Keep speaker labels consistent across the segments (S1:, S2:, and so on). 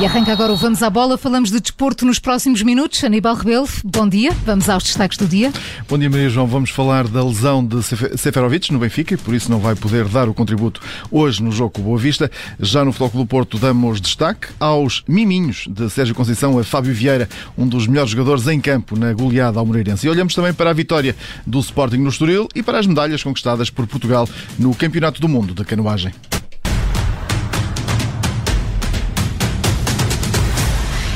S1: E arranca agora o Vamos à Bola. Falamos de desporto nos próximos minutos. Aníbal Rebelo, bom dia. Vamos aos destaques do dia.
S2: Bom dia, Maria João. Vamos falar da lesão de Seferovic no Benfica e por isso não vai poder dar o contributo hoje no jogo com Boa Vista. Já no Futebol do Porto damos destaque aos miminhos de Sérgio Conceição a Fábio Vieira, um dos melhores jogadores em campo na goleada ao Moreirense. E olhamos também para a vitória do Sporting no Estoril e para as medalhas conquistadas por Portugal no Campeonato do Mundo de Canoagem.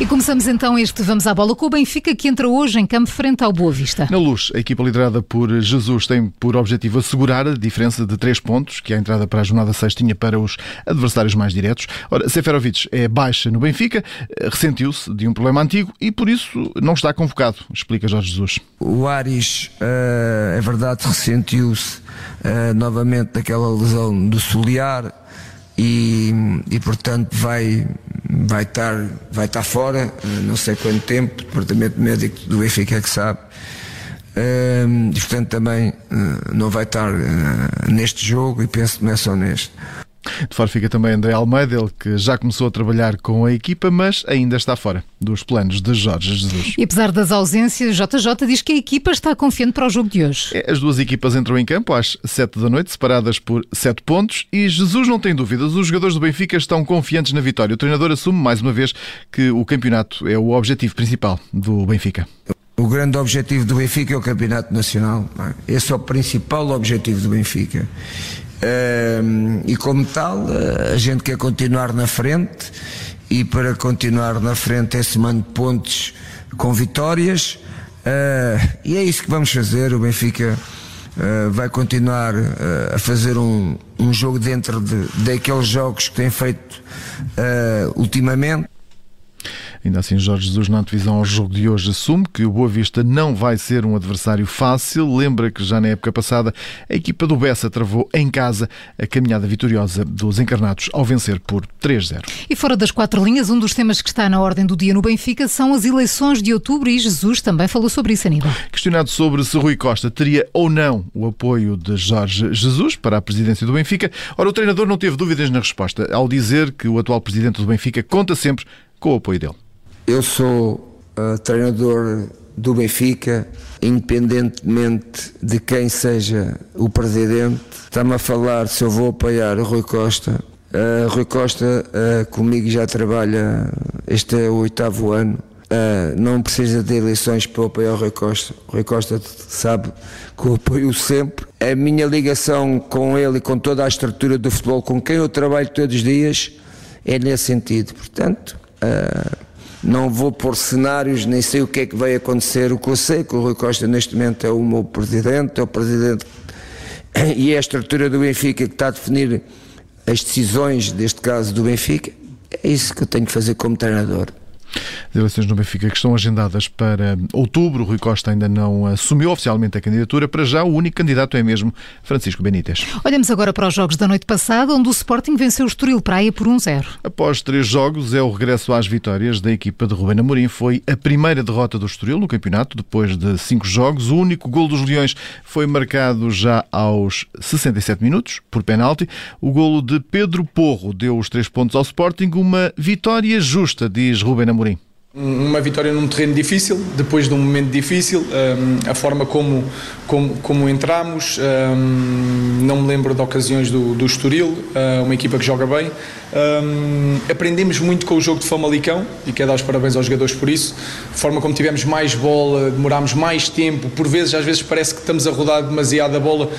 S1: E começamos então este Vamos à Bola com o Benfica que entra hoje em campo frente ao Boa Vista.
S2: Na luz, a equipa liderada por Jesus tem por objetivo assegurar a diferença de três pontos que a entrada para a jornada 6 tinha para os adversários mais diretos. Ora, Seferovic é baixa no Benfica, ressentiu-se de um problema antigo e por isso não está convocado, explica Jorge Jesus.
S3: O Ares, uh, é verdade, ressentiu-se uh, novamente daquela lesão do solear e, e portanto vai vai estar, vai estar fora, eh, não sei quanto tempo, o departamento médico do Benfica é que sabe. Uh, e portanto também uh, não vai estar uh, neste jogo e penso que não é só neste.
S2: De fora fica também André Almeida, ele que já começou a trabalhar com a equipa, mas ainda está fora dos planos de Jorge Jesus.
S1: E apesar das ausências, JJ diz que a equipa está confiante para o jogo de hoje.
S2: É, as duas equipas entram em campo às 7 da noite, separadas por 7 pontos, e Jesus não tem dúvidas. Os jogadores do Benfica estão confiantes na vitória. O treinador assume mais uma vez que o campeonato é o objetivo principal do Benfica.
S3: O grande objetivo do Benfica é o Campeonato Nacional. É? Esse é o principal objetivo do Benfica e como tal, a gente quer continuar na frente e para continuar na frente é somando pontos com vitórias uh, e é isso que vamos fazer. O Benfica uh, vai continuar uh, a fazer um, um jogo dentro de, daqueles jogos que tem feito ultimamente.
S2: Ainda assim, Jorge Jesus, na divisão ao jogo de hoje, assume que o Boa Vista não vai ser um adversário fácil. Lembra que já na época passada a equipa do Bessa travou em casa a caminhada vitoriosa dos encarnados ao vencer por 3-0.
S1: E fora das quatro linhas, um dos temas que está na ordem do dia no Benfica são as eleições de outubro e Jesus também falou sobre isso, Aníbal.
S2: Questionado sobre se Rui Costa teria ou não o apoio de Jorge Jesus para a presidência do Benfica, ora, o treinador não teve dúvidas na resposta ao dizer que o atual presidente do Benfica conta sempre com o apoio dele.
S3: Eu sou uh, treinador do Benfica, independentemente de quem seja o presidente. Está-me a falar se eu vou apoiar o Rui Costa. Uh, Rui Costa uh, comigo já trabalha, este é o oitavo ano. Uh, não precisa de eleições para apoiar o Rui Costa. O Rui Costa sabe que eu apoio sempre. A minha ligação com ele e com toda a estrutura do futebol, com quem eu trabalho todos os dias, é nesse sentido. Portanto, uh, não vou pôr cenários, nem sei o que é que vai acontecer. O que eu sei é que o Rui Costa neste momento é o meu presidente, é o presidente e é a estrutura do Benfica que está a definir as decisões, deste caso do Benfica. É isso que eu tenho que fazer como treinador.
S2: As eleições no Benfica que estão agendadas para outubro. Rui Costa ainda não assumiu oficialmente a candidatura. Para já, o único candidato é mesmo Francisco Benítez.
S1: Olhamos agora para os jogos da noite passada, onde o Sporting venceu o Estoril Praia por 1-0.
S2: Após três jogos, é o regresso às vitórias da equipa de Rubén Amorim. Foi a primeira derrota do Estoril no campeonato, depois de cinco jogos. O único gol dos Leões foi marcado já aos 67 minutos, por penalti. O golo de Pedro Porro deu os três pontos ao Sporting. Uma vitória justa, diz Rubén Amorim.
S4: Uma vitória num terreno difícil, depois de um momento difícil, um, a forma como, como, como entramos, um, não me lembro de ocasiões do, do Estoril, uh, uma equipa que joga bem. Um, aprendemos muito com o jogo de Famalicão e quero dar os parabéns aos jogadores por isso. A forma como tivemos mais bola, demorámos mais tempo, por vezes, às vezes parece que estamos a rodar demasiado a bola,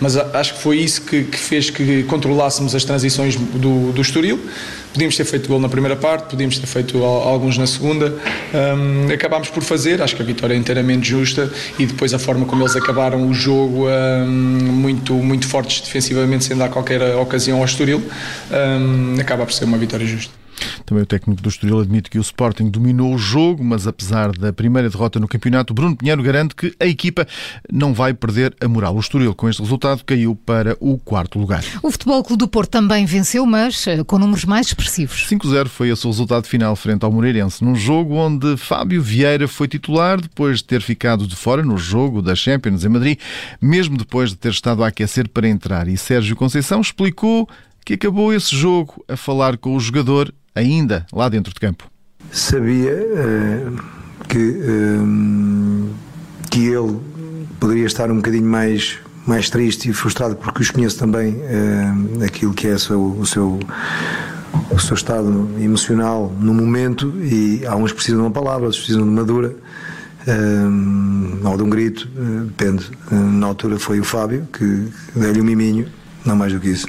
S4: mas acho que foi isso que, que fez que controlássemos as transições do, do Estoril. Podíamos ter feito gol na primeira parte, podíamos ter feito alguns na segunda. Um, acabámos por fazer, acho que a vitória é inteiramente justa e depois a forma como eles acabaram o jogo um, muito, muito fortes defensivamente, sem dar qualquer ocasião ao Estoril, um, acaba por ser uma vitória justa.
S2: Também o técnico do Estoril admite que o Sporting dominou o jogo, mas apesar da primeira derrota no campeonato, Bruno Pinheiro garante que a equipa não vai perder a moral. O Estoril, com este resultado, caiu para o quarto lugar.
S1: O Futebol Clube do Porto também venceu, mas eh, com números mais expressivos.
S2: 5-0 foi esse o resultado final frente ao Moreirense, num jogo onde Fábio Vieira foi titular depois de ter ficado de fora no jogo da Champions em Madrid, mesmo depois de ter estado a aquecer para entrar. E Sérgio Conceição explicou que acabou esse jogo a falar com o jogador ainda lá dentro de campo.
S5: Sabia uh, que, uh, que ele poderia estar um bocadinho mais, mais triste e frustrado porque os conheço também uh, aquilo que é o seu, o seu o seu estado emocional no momento e há uns precisam de uma palavra, outros precisam de uma dura uh, ou de um grito, depende. Na altura foi o Fábio que deu-lhe um miminho, não mais do que isso.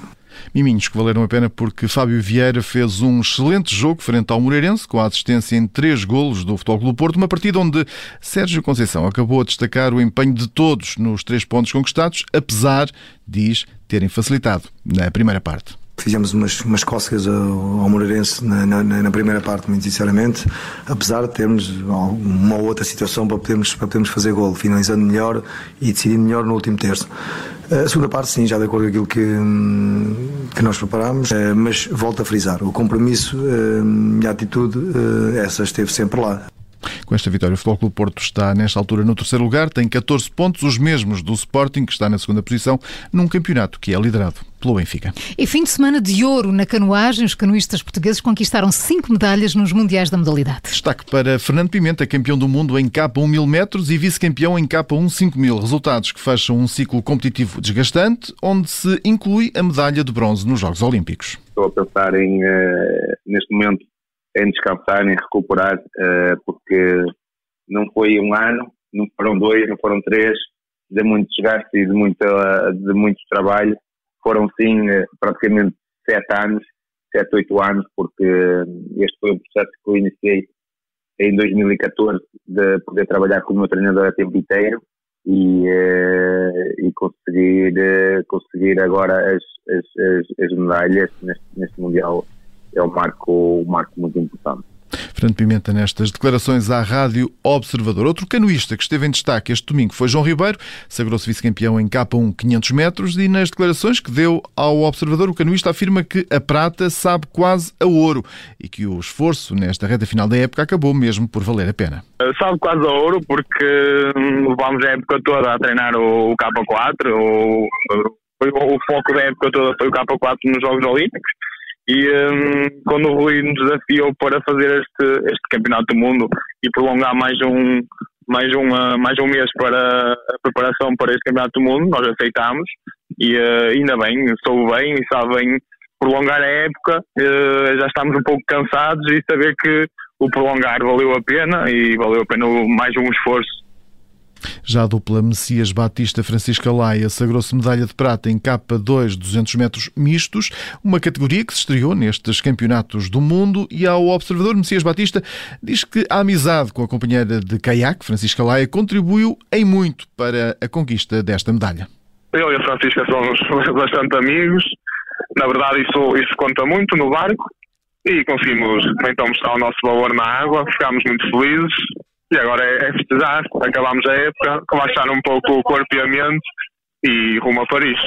S2: Miminhos que valeram a pena porque Fábio Vieira fez um excelente jogo frente ao Moreirense, com a assistência em três golos do Futebol Clube Porto, uma partida onde Sérgio Conceição acabou a destacar o empenho de todos nos três pontos conquistados, apesar, diz, terem facilitado na primeira parte.
S5: Fizemos umas, umas cócegas ao, ao Moreirense na, na, na, primeira parte, muito sinceramente, apesar de termos uma ou outra situação para podermos, para podermos fazer gol, finalizando melhor e decidindo melhor no último terço. A segunda parte, sim, já de acordo com aquilo que, hum, que nós preparámos, eh, mas volto a frisar, o compromisso hum, e a atitude, eh, essa esteve sempre lá.
S2: Com esta vitória, o Futebol Clube Porto está nesta altura no terceiro lugar, tem 14 pontos, os mesmos do Sporting, que está na segunda posição, num campeonato que é liderado pelo Benfica.
S1: E fim de semana de ouro na canoagem, os canoístas portugueses conquistaram cinco medalhas nos Mundiais da modalidade.
S2: Destaque para Fernando Pimenta, campeão do mundo em capa 1 mil metros e vice-campeão em capa 1 5 mil. Resultados que fecham um ciclo competitivo desgastante, onde se inclui a medalha de bronze nos Jogos Olímpicos.
S6: Estou a pensar em, uh, neste momento, em descansar, em recuperar, uh, porque não foi um ano, não foram dois, não foram três, de muito desgaste e de muito, de muito trabalho. Foram sim eh, praticamente sete anos, sete, oito anos, porque este foi um processo que eu iniciei em 2014 de poder trabalhar como meu treinador a tempo inteiro e, e conseguir, conseguir agora as, as, as, as medalhas neste, neste Mundial é um marco, um marco muito importante.
S2: Fernando Pimenta nestas declarações à Rádio Observador. Outro canoísta que esteve em destaque este domingo foi João Ribeiro, sagrou-se vice-campeão em K1 500 metros e nas declarações que deu ao Observador o canoísta afirma que a prata sabe quase a ouro e que o esforço nesta reta final da época acabou mesmo por valer a pena.
S7: Sabe quase a ouro porque hum, levámos a época toda a treinar o K4, o, o foco da época toda foi o K4 nos Jogos Olímpicos e um, quando o Rui nos desafiou para fazer este, este campeonato do mundo e prolongar mais um, mais, uma, mais um mês para a preparação para este campeonato do mundo, nós aceitámos e uh, ainda bem, soube bem e sabe bem prolongar a época. Uh, já estamos um pouco cansados e saber que o prolongar valeu a pena e valeu a pena mais um esforço
S2: já a dupla Messias Batista Francisca Laia sagrou-se medalha de prata em capa 2 200 metros mistos, uma categoria que se estreou nestes campeonatos do mundo e ao observador Messias Batista diz que a amizade com a companheira de caiaque, Francisca Laia, contribuiu em muito para a conquista desta medalha.
S7: Eu e a Francisca somos bastante amigos, na verdade isso, isso conta muito no barco. E conseguimos então mostrar o nosso valor na água, ficámos muito felizes e agora é, é festejar. Acabámos a época, relaxar um pouco o corpo e a mente e rumo a Paris.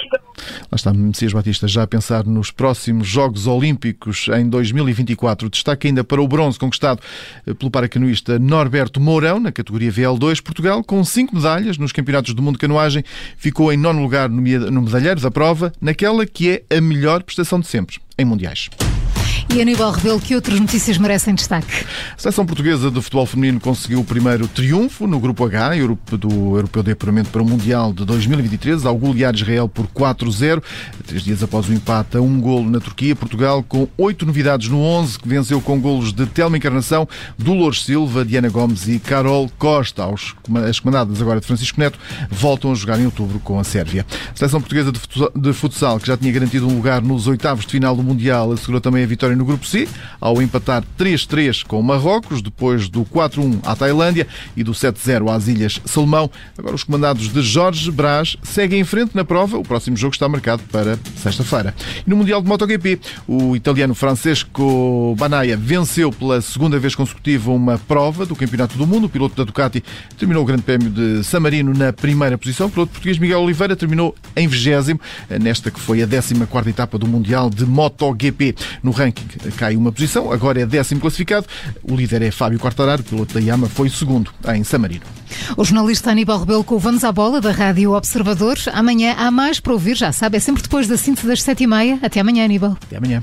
S2: Lá está Messias Batista já a pensar nos próximos Jogos Olímpicos em 2024. Destaque ainda para o bronze conquistado eh, pelo paracanoísta Norberto Mourão na categoria VL2. Portugal, com cinco medalhas nos Campeonatos do Mundo de Canoagem, ficou em nono lugar no medalheiro da prova, naquela que é a melhor prestação de sempre em Mundiais.
S1: E Aníbal Rebelo, que outras notícias merecem destaque?
S2: A seleção portuguesa de futebol feminino conseguiu o primeiro triunfo no Grupo H do Europeu de Apuramento para o Mundial de 2023, ao golear Israel por 4-0. Três dias após o empate a um golo na Turquia, Portugal com oito novidades no 11, que venceu com golos de Telma Encarnação, Dolores Silva, Diana Gomes e Carol Costa. As comandadas agora de Francisco Neto voltam a jogar em outubro com a Sérvia. A seleção portuguesa de futsal, que já tinha garantido um lugar nos oitavos de final do Mundial, assegurou também a vitória no grupo C, ao empatar 3-3 com Marrocos, depois do 4-1 à Tailândia e do 7-0 às Ilhas Salomão. Agora os comandados de Jorge Brás seguem em frente na prova. O próximo jogo está marcado para sexta-feira. E no Mundial de MotoGP, o italiano Francesco Banaia venceu pela segunda vez consecutiva uma prova do Campeonato do Mundo. O piloto da Ducati terminou o Grande Prémio de San Marino na primeira posição. O piloto português Miguel Oliveira terminou em vigésimo, nesta que foi a 14ª etapa do Mundial de MotoGP. No ranking cai uma posição, agora é décimo classificado. O líder é Fábio Quartararo, piloto da Yama, foi segundo em Samarino.
S1: O jornalista Aníbal Rebelo com o Vamos à Bola da Rádio Observador. Amanhã há mais para ouvir, já sabe, é sempre depois da síntese das sete e meia. Até amanhã, Aníbal.
S2: Até amanhã.